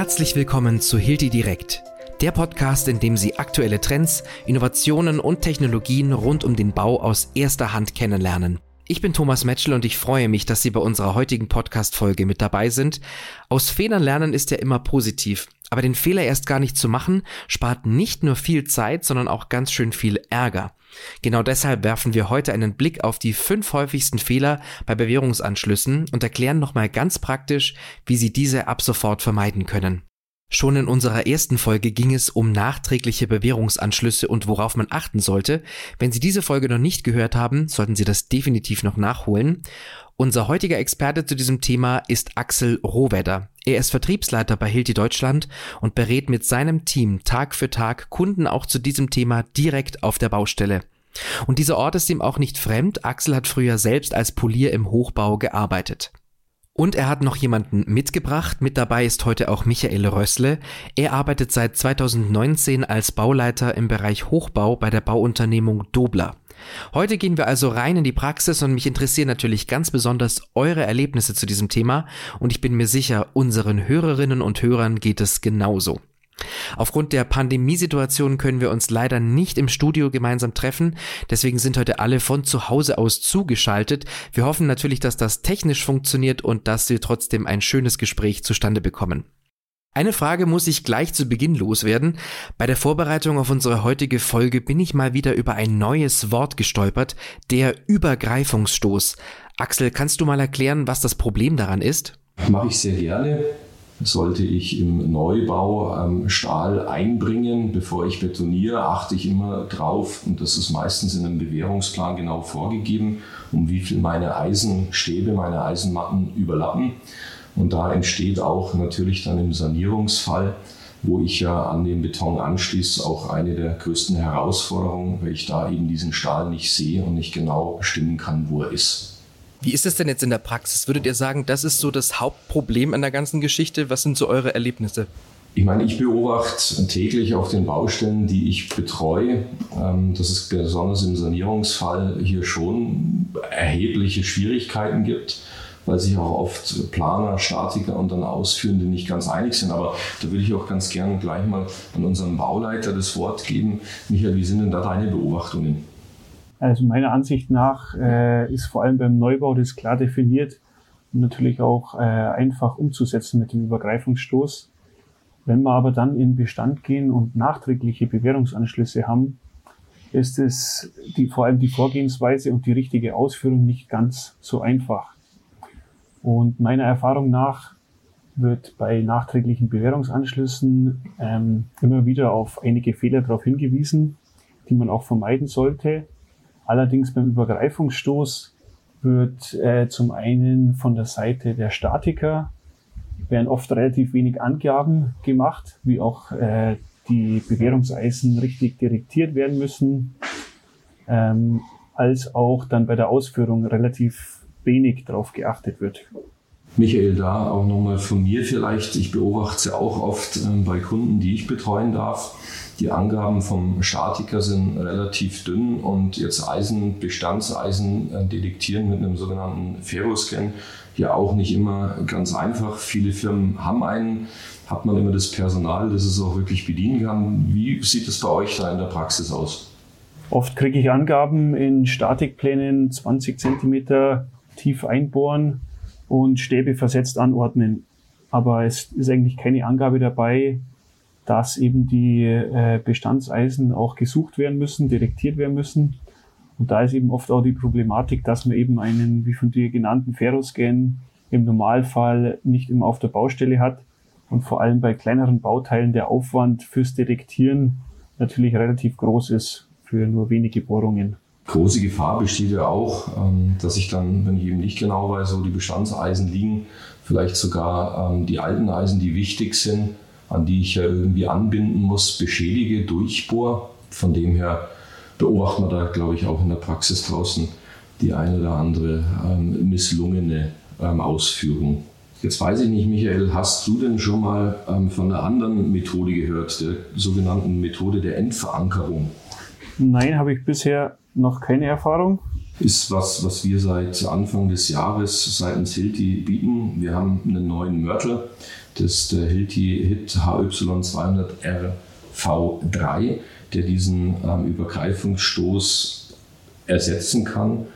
Herzlich willkommen zu Hilti Direkt, der Podcast, in dem Sie aktuelle Trends, Innovationen und Technologien rund um den Bau aus erster Hand kennenlernen. Ich bin Thomas Metschel und ich freue mich, dass Sie bei unserer heutigen Podcast-Folge mit dabei sind. Aus Fehlern lernen ist ja immer positiv, aber den Fehler erst gar nicht zu machen, spart nicht nur viel Zeit, sondern auch ganz schön viel Ärger. Genau deshalb werfen wir heute einen Blick auf die fünf häufigsten Fehler bei Bewährungsanschlüssen und erklären nochmal ganz praktisch, wie Sie diese ab sofort vermeiden können. Schon in unserer ersten Folge ging es um nachträgliche Bewährungsanschlüsse und worauf man achten sollte. Wenn Sie diese Folge noch nicht gehört haben, sollten Sie das definitiv noch nachholen. Unser heutiger Experte zu diesem Thema ist Axel Rohwedder. Er ist Vertriebsleiter bei Hilti Deutschland und berät mit seinem Team Tag für Tag Kunden auch zu diesem Thema direkt auf der Baustelle. Und dieser Ort ist ihm auch nicht fremd. Axel hat früher selbst als Polier im Hochbau gearbeitet. Und er hat noch jemanden mitgebracht. Mit dabei ist heute auch Michael Rössle. Er arbeitet seit 2019 als Bauleiter im Bereich Hochbau bei der Bauunternehmung Dobler. Heute gehen wir also rein in die Praxis und mich interessieren natürlich ganz besonders eure Erlebnisse zu diesem Thema und ich bin mir sicher, unseren Hörerinnen und Hörern geht es genauso. Aufgrund der Pandemiesituation können wir uns leider nicht im Studio gemeinsam treffen, deswegen sind heute alle von zu Hause aus zugeschaltet. Wir hoffen natürlich, dass das technisch funktioniert und dass wir trotzdem ein schönes Gespräch zustande bekommen. Eine Frage muss ich gleich zu Beginn loswerden. Bei der Vorbereitung auf unsere heutige Folge bin ich mal wieder über ein neues Wort gestolpert, der Übergreifungsstoß. Axel, kannst du mal erklären, was das Problem daran ist? Mache ich sehr gerne sollte ich im Neubau ähm, Stahl einbringen, bevor ich betoniere, achte ich immer drauf, und das ist meistens in einem Bewährungsplan genau vorgegeben, um wie viel meine Eisenstäbe, meine Eisenmatten überlappen. Und da entsteht auch natürlich dann im Sanierungsfall, wo ich ja an den Beton anschließe, auch eine der größten Herausforderungen, weil ich da eben diesen Stahl nicht sehe und nicht genau bestimmen kann, wo er ist. Wie ist es denn jetzt in der Praxis? Würdet ihr sagen, das ist so das Hauptproblem an der ganzen Geschichte? Was sind so eure Erlebnisse? Ich meine, ich beobachte täglich auf den Baustellen, die ich betreue, ähm, dass es besonders im Sanierungsfall hier schon erhebliche Schwierigkeiten gibt, weil sich auch oft Planer, Statiker und dann Ausführende nicht ganz einig sind. Aber da würde ich auch ganz gerne gleich mal an unseren Bauleiter das Wort geben. Michael, wie sind denn da deine Beobachtungen? Also meiner Ansicht nach äh, ist vor allem beim Neubau das klar definiert und natürlich auch äh, einfach umzusetzen mit dem Übergreifungsstoß. Wenn wir aber dann in Bestand gehen und nachträgliche Bewährungsanschlüsse haben, ist es die, vor allem die Vorgehensweise und die richtige Ausführung nicht ganz so einfach. Und meiner Erfahrung nach wird bei nachträglichen Bewährungsanschlüssen ähm, immer wieder auf einige Fehler darauf hingewiesen, die man auch vermeiden sollte. Allerdings beim Übergreifungsstoß wird äh, zum einen von der Seite der Statiker werden oft relativ wenig Angaben gemacht, wie auch äh, die Bewährungseisen richtig direktiert werden müssen, ähm, als auch dann bei der Ausführung relativ wenig darauf geachtet wird. Michael, da auch nochmal von mir vielleicht. Ich beobachte es ja auch oft äh, bei Kunden, die ich betreuen darf die Angaben vom Statiker sind relativ dünn und jetzt Eisen, Bestandseisen äh, detektieren mit einem sogenannten Ferroscan ja auch nicht immer ganz einfach. Viele Firmen haben einen, hat man immer das Personal, das es auch wirklich bedienen kann. Wie sieht es bei euch da in der Praxis aus? Oft kriege ich Angaben in Statikplänen 20 cm tief einbohren und Stäbe versetzt anordnen. Aber es ist eigentlich keine Angabe dabei, dass eben die äh, Bestandseisen auch gesucht werden müssen, detektiert werden müssen. Und da ist eben oft auch die Problematik, dass man eben einen, wie von dir genannten Ferroscan im Normalfall nicht immer auf der Baustelle hat und vor allem bei kleineren Bauteilen der Aufwand fürs Detektieren natürlich relativ groß ist für nur wenige Bohrungen. Große Gefahr besteht ja auch, ähm, dass ich dann, wenn ich eben nicht genau weiß, wo die Bestandseisen liegen, vielleicht sogar ähm, die alten Eisen, die wichtig sind, an die ich ja irgendwie anbinden muss, beschädige, durchbohr. Von dem her beobachten wir da, glaube ich, auch in der Praxis draußen die eine oder andere ähm, misslungene Ausführung. Jetzt weiß ich nicht, Michael, hast du denn schon mal von einer anderen Methode gehört, der sogenannten Methode der Endverankerung? Nein, habe ich bisher noch keine Erfahrung. ist was, was wir seit Anfang des Jahres seitens Hilti bieten. Wir haben einen neuen Mörtel, das ist der Hilti Hit HY200R V3, der diesen ähm, Übergreifungsstoß ersetzen kann.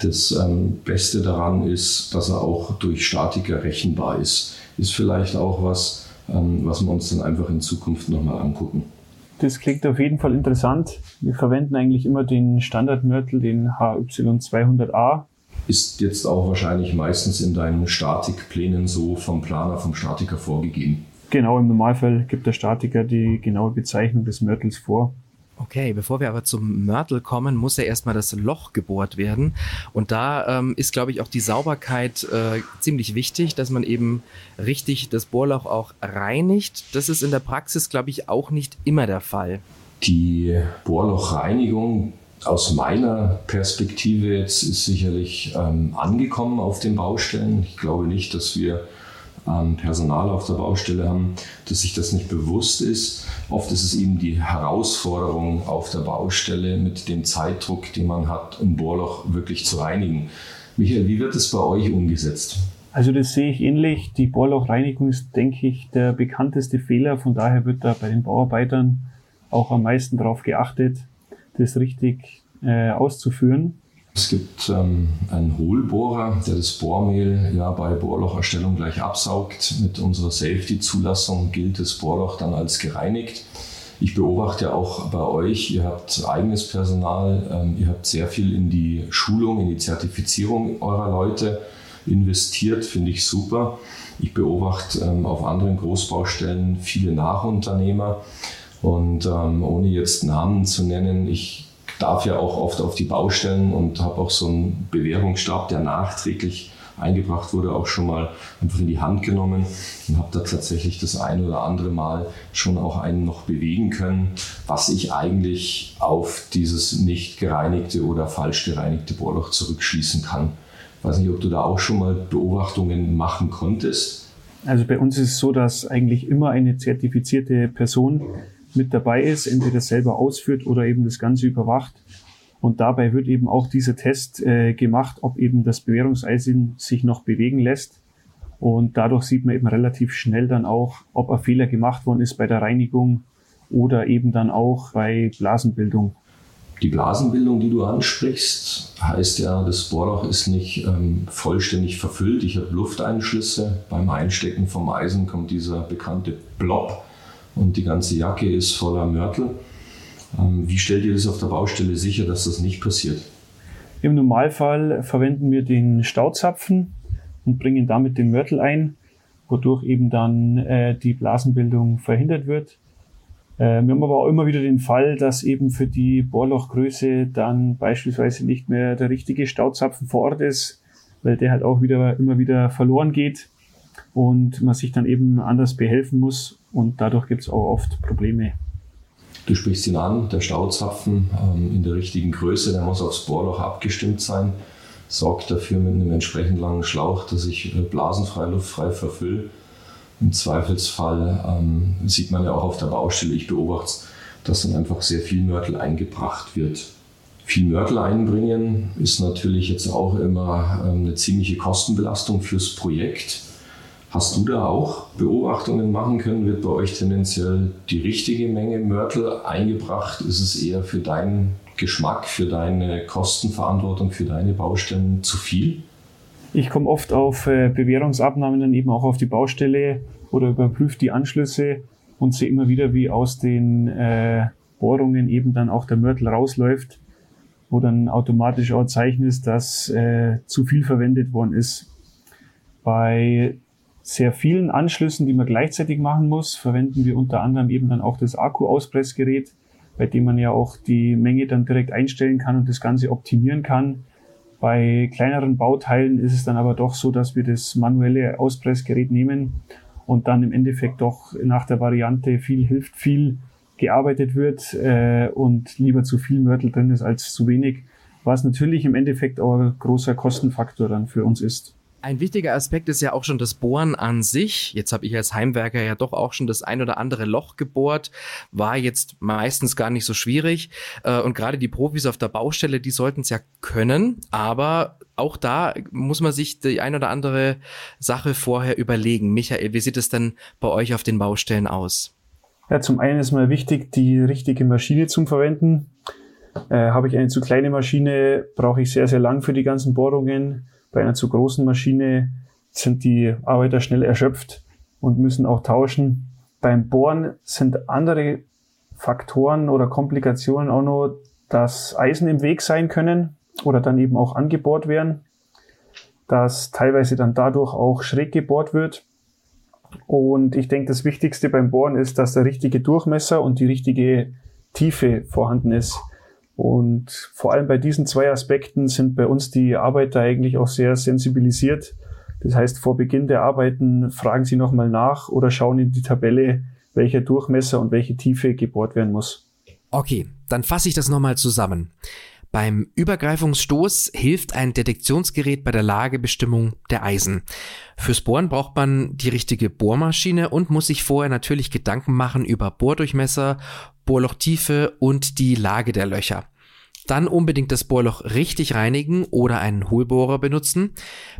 Das ähm, Beste daran ist, dass er auch durch Statiker rechenbar ist. Ist vielleicht auch was, ähm, was wir uns dann einfach in Zukunft nochmal angucken. Das klingt auf jeden Fall interessant. Wir verwenden eigentlich immer den Standardmörtel, den HY200A. Ist jetzt auch wahrscheinlich meistens in deinen Statikplänen so vom Planer, vom Statiker vorgegeben. Genau, im Normalfall gibt der Statiker die genaue Bezeichnung des Mörtels vor. Okay, bevor wir aber zum Mörtel kommen, muss ja erstmal das Loch gebohrt werden. Und da ähm, ist, glaube ich, auch die Sauberkeit äh, ziemlich wichtig, dass man eben richtig das Bohrloch auch reinigt. Das ist in der Praxis, glaube ich, auch nicht immer der Fall. Die Bohrlochreinigung aus meiner Perspektive jetzt ist sicherlich ähm, angekommen auf den Baustellen. Ich glaube nicht, dass wir ähm, Personal auf der Baustelle haben, dass sich das nicht bewusst ist. Oft ist es eben die Herausforderung auf der Baustelle mit dem Zeitdruck, den man hat, ein Bohrloch wirklich zu reinigen. Michael, wie wird es bei euch umgesetzt? Also das sehe ich ähnlich. Die Bohrlochreinigung ist, denke ich, der bekannteste Fehler. Von daher wird da bei den Bauarbeitern auch am meisten darauf geachtet, das richtig äh, auszuführen. Es gibt ähm, einen Hohlbohrer, der das Bohrmehl ja bei Bohrlocherstellung gleich absaugt. Mit unserer Safety-Zulassung gilt das Bohrloch dann als gereinigt. Ich beobachte auch bei euch, ihr habt eigenes Personal, ähm, ihr habt sehr viel in die Schulung, in die Zertifizierung eurer Leute investiert, finde ich super. Ich beobachte ähm, auf anderen Großbaustellen viele Nachunternehmer und ähm, ohne jetzt Namen zu nennen, ich darf ja auch oft auf die Baustellen und habe auch so einen Bewährungsstab, der nachträglich eingebracht wurde, auch schon mal einfach in die Hand genommen und habe da tatsächlich das ein oder andere Mal schon auch einen noch bewegen können, was ich eigentlich auf dieses nicht gereinigte oder falsch gereinigte Bohrloch zurückschließen kann. Ich weiß nicht, ob du da auch schon mal Beobachtungen machen konntest. Also bei uns ist es so, dass eigentlich immer eine zertifizierte Person mit dabei ist, entweder selber ausführt oder eben das Ganze überwacht. Und dabei wird eben auch dieser Test äh, gemacht, ob eben das Bewährungseisen sich noch bewegen lässt. Und dadurch sieht man eben relativ schnell dann auch, ob ein Fehler gemacht worden ist bei der Reinigung oder eben dann auch bei Blasenbildung. Die Blasenbildung, die du ansprichst, heißt ja, das Bohrloch ist nicht ähm, vollständig verfüllt. Ich habe Lufteinschlüsse. Beim Einstecken vom Eisen kommt dieser bekannte Blob und die ganze Jacke ist voller Mörtel. Ähm, wie stellt ihr das auf der Baustelle sicher, dass das nicht passiert? Im Normalfall verwenden wir den Stauzapfen und bringen damit den Mörtel ein, wodurch eben dann äh, die Blasenbildung verhindert wird. Äh, wir haben aber auch immer wieder den Fall, dass eben für die Bohrlochgröße dann beispielsweise nicht mehr der richtige Stauzapfen vor Ort ist, weil der halt auch wieder immer wieder verloren geht und man sich dann eben anders behelfen muss und dadurch gibt es auch oft Probleme. Du sprichst ihn an, der Stauzapfen ähm, in der richtigen Größe, der muss aufs Bohrloch abgestimmt sein, sorgt dafür mit einem entsprechend langen Schlauch, dass ich äh, blasenfrei, luftfrei verfülle. Im Zweifelsfall ähm, sieht man ja auch auf der Baustelle, ich beobachte es, dass dann einfach sehr viel Mörtel eingebracht wird. Viel Mörtel einbringen ist natürlich jetzt auch immer ähm, eine ziemliche Kostenbelastung fürs Projekt. Hast du da auch Beobachtungen machen können? Wird bei euch tendenziell die richtige Menge Mörtel eingebracht? Ist es eher für deinen Geschmack, für deine Kostenverantwortung, für deine Baustellen zu viel? Ich komme oft auf äh, Bewährungsabnahmen dann eben auch auf die Baustelle oder überprüfe die Anschlüsse und sehe immer wieder, wie aus den äh, Bohrungen eben dann auch der Mörtel rausläuft, wo dann automatisch auch ein Zeichen ist, dass äh, zu viel verwendet worden ist. Bei sehr vielen Anschlüssen, die man gleichzeitig machen muss, verwenden wir unter anderem eben dann auch das Akku-Auspressgerät, bei dem man ja auch die Menge dann direkt einstellen kann und das Ganze optimieren kann. Bei kleineren Bauteilen ist es dann aber doch so, dass wir das manuelle Auspressgerät nehmen und dann im Endeffekt doch nach der Variante viel hilft viel gearbeitet wird äh, und lieber zu viel Mörtel drin ist als zu wenig, was natürlich im Endeffekt auch ein großer Kostenfaktor dann für uns ist. Ein wichtiger Aspekt ist ja auch schon das Bohren an sich. Jetzt habe ich als Heimwerker ja doch auch schon das ein oder andere Loch gebohrt. War jetzt meistens gar nicht so schwierig. Äh, und gerade die Profis auf der Baustelle, die sollten es ja können. Aber auch da muss man sich die ein oder andere Sache vorher überlegen. Michael, wie sieht es denn bei euch auf den Baustellen aus? Ja, zum einen ist mal wichtig, die richtige Maschine zu verwenden. Äh, Habe ich eine zu kleine Maschine, brauche ich sehr, sehr lang für die ganzen Bohrungen. Bei einer zu großen Maschine sind die Arbeiter schnell erschöpft und müssen auch tauschen. Beim Bohren sind andere Faktoren oder Komplikationen auch noch, dass Eisen im Weg sein können oder dann eben auch angebohrt werden, dass teilweise dann dadurch auch schräg gebohrt wird. Und ich denke, das Wichtigste beim Bohren ist, dass der richtige Durchmesser und die richtige Tiefe vorhanden ist. Und vor allem bei diesen zwei Aspekten sind bei uns die Arbeiter eigentlich auch sehr sensibilisiert. Das heißt, vor Beginn der Arbeiten fragen sie nochmal nach oder schauen in die Tabelle, welcher Durchmesser und welche Tiefe gebohrt werden muss. Okay, dann fasse ich das nochmal zusammen. Beim Übergreifungsstoß hilft ein Detektionsgerät bei der Lagebestimmung der Eisen. Fürs Bohren braucht man die richtige Bohrmaschine und muss sich vorher natürlich Gedanken machen über Bohrdurchmesser, Bohrlochtiefe und die Lage der Löcher. Dann unbedingt das Bohrloch richtig reinigen oder einen Hohlbohrer benutzen.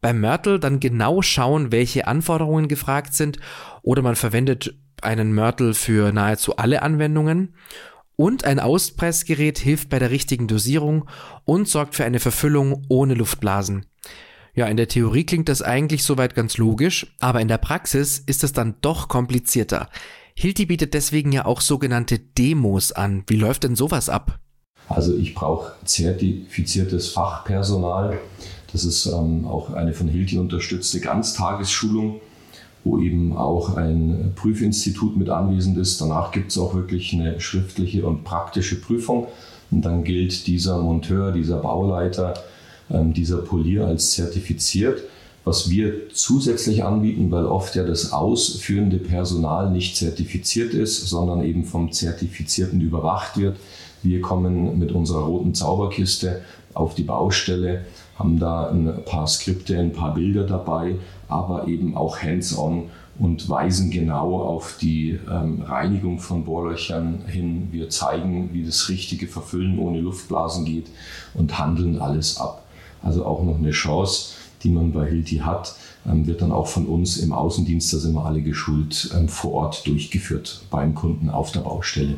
Beim Mörtel dann genau schauen, welche Anforderungen gefragt sind oder man verwendet einen Mörtel für nahezu alle Anwendungen. Und ein Auspressgerät hilft bei der richtigen Dosierung und sorgt für eine Verfüllung ohne Luftblasen. Ja, in der Theorie klingt das eigentlich soweit ganz logisch, aber in der Praxis ist es dann doch komplizierter. Hilti bietet deswegen ja auch sogenannte Demos an. Wie läuft denn sowas ab? Also ich brauche zertifiziertes Fachpersonal. Das ist ähm, auch eine von Hilti unterstützte Ganztagesschulung, wo eben auch ein Prüfinstitut mit anwesend ist. Danach gibt es auch wirklich eine schriftliche und praktische Prüfung. Und dann gilt dieser Monteur, dieser Bauleiter, ähm, dieser Polier als zertifiziert. Was wir zusätzlich anbieten, weil oft ja das ausführende Personal nicht zertifiziert ist, sondern eben vom Zertifizierten überwacht wird. Wir kommen mit unserer roten Zauberkiste auf die Baustelle, haben da ein paar Skripte, ein paar Bilder dabei, aber eben auch hands-on und weisen genau auf die ähm, Reinigung von Bohrlöchern hin. Wir zeigen, wie das richtige Verfüllen ohne Luftblasen geht und handeln alles ab. Also auch noch eine Chance die man bei Hilti hat, ähm, wird dann auch von uns im Außendienst, da sind wir alle geschult, ähm, vor Ort durchgeführt beim Kunden auf der Baustelle.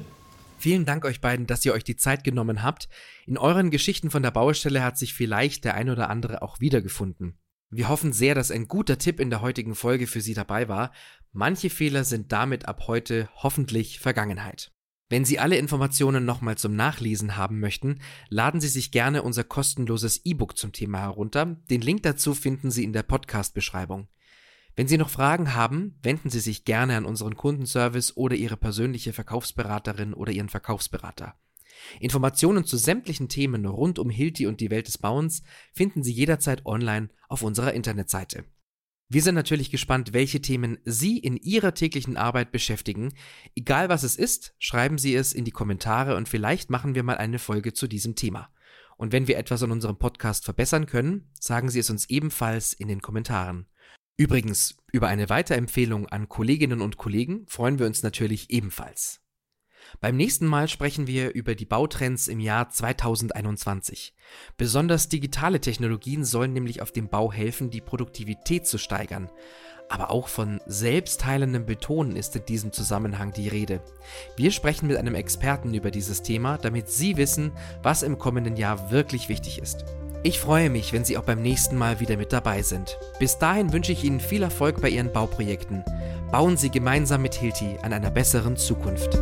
Vielen Dank euch beiden, dass ihr euch die Zeit genommen habt. In euren Geschichten von der Baustelle hat sich vielleicht der ein oder andere auch wiedergefunden. Wir hoffen sehr, dass ein guter Tipp in der heutigen Folge für Sie dabei war. Manche Fehler sind damit ab heute hoffentlich Vergangenheit. Wenn Sie alle Informationen nochmal zum Nachlesen haben möchten, laden Sie sich gerne unser kostenloses E-Book zum Thema herunter. Den Link dazu finden Sie in der Podcast-Beschreibung. Wenn Sie noch Fragen haben, wenden Sie sich gerne an unseren Kundenservice oder Ihre persönliche Verkaufsberaterin oder Ihren Verkaufsberater. Informationen zu sämtlichen Themen rund um Hilti und die Welt des Bauens finden Sie jederzeit online auf unserer Internetseite. Wir sind natürlich gespannt, welche Themen Sie in Ihrer täglichen Arbeit beschäftigen. Egal was es ist, schreiben Sie es in die Kommentare und vielleicht machen wir mal eine Folge zu diesem Thema. Und wenn wir etwas an unserem Podcast verbessern können, sagen Sie es uns ebenfalls in den Kommentaren. Übrigens, über eine Weiterempfehlung an Kolleginnen und Kollegen freuen wir uns natürlich ebenfalls. Beim nächsten Mal sprechen wir über die Bautrends im Jahr 2021. Besonders digitale Technologien sollen nämlich auf dem Bau helfen, die Produktivität zu steigern. Aber auch von selbstheilendem Betonen ist in diesem Zusammenhang die Rede. Wir sprechen mit einem Experten über dieses Thema, damit Sie wissen, was im kommenden Jahr wirklich wichtig ist. Ich freue mich, wenn Sie auch beim nächsten Mal wieder mit dabei sind. Bis dahin wünsche ich Ihnen viel Erfolg bei Ihren Bauprojekten. Bauen Sie gemeinsam mit Hilti an einer besseren Zukunft.